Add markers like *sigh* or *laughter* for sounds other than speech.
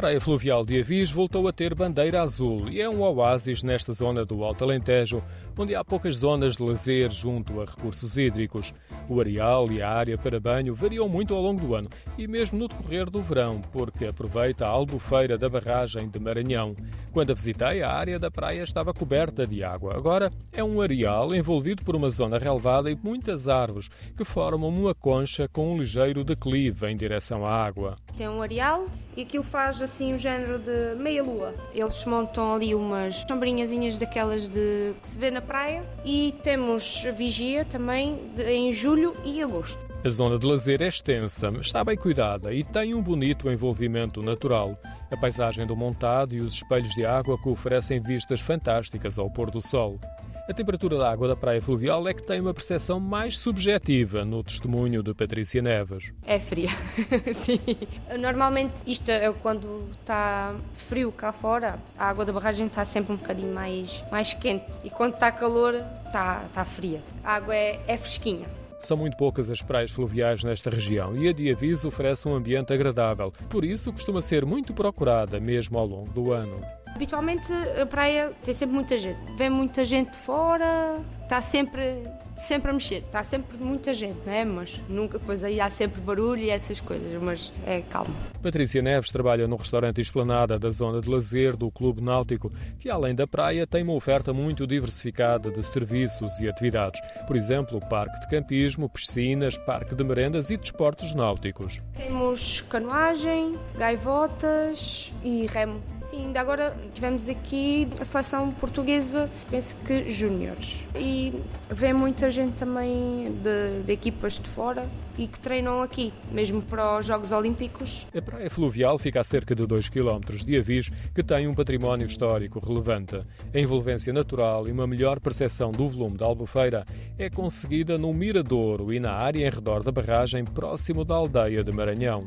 praia fluvial de Avis voltou a ter bandeira azul e é um oásis nesta zona do Alto Alentejo, onde há poucas zonas de lazer junto a recursos hídricos. O areal e a área para banho variam muito ao longo do ano e mesmo no decorrer do verão, porque aproveita a albufeira da barragem de Maranhão. Quando a visitei, a área da praia estava coberta de água. Agora é um areal envolvido por uma zona relevada e muitas árvores que formam uma concha com um ligeiro declive em direção à água. Tem um areal e aquilo faz assim um género de meia-lua. Eles montam ali umas sombrinhazinhas daquelas de que se vê na praia e temos vigia também de, em julho e agosto. A zona de lazer é extensa, está bem cuidada e tem um bonito envolvimento natural. A paisagem do montado e os espelhos de água que oferecem vistas fantásticas ao pôr do sol. A temperatura da água da praia fluvial é que tem uma percepção mais subjetiva no testemunho de Patrícia Neves. É fria, *laughs* sim. Normalmente isto é quando está frio cá fora, a água da barragem está sempre um bocadinho mais, mais quente e quando está calor está, está fria. A água é, é fresquinha. São muito poucas as praias fluviais nesta região e a Diavis oferece um ambiente agradável. Por isso, costuma ser muito procurada, mesmo ao longo do ano. Habitualmente a praia tem sempre muita gente. Vem muita gente de fora, está sempre, sempre a mexer. Está sempre muita gente, não é? Mas nunca, pois aí há sempre barulho e essas coisas, mas é calmo. Patrícia Neves trabalha no restaurante Esplanada da zona de lazer do Clube Náutico, que além da praia tem uma oferta muito diversificada de serviços e atividades. Por exemplo, parque de campismo, piscinas, parque de merendas e desportos náuticos. Temos canoagem, gaivotas e remo. Sim, ainda agora tivemos aqui a seleção portuguesa, penso que júniores. E vem muita gente também de, de, equipas de fora e que treinam aqui, mesmo para os Jogos Olímpicos. A Praia Fluvial fica a cerca de 2 km de Avis, que tem um património histórico relevante. A envolvência natural e uma melhor percepção do volume da albufeira é conseguida no Miradouro e na área em redor da barragem, próximo da aldeia de Maranhão.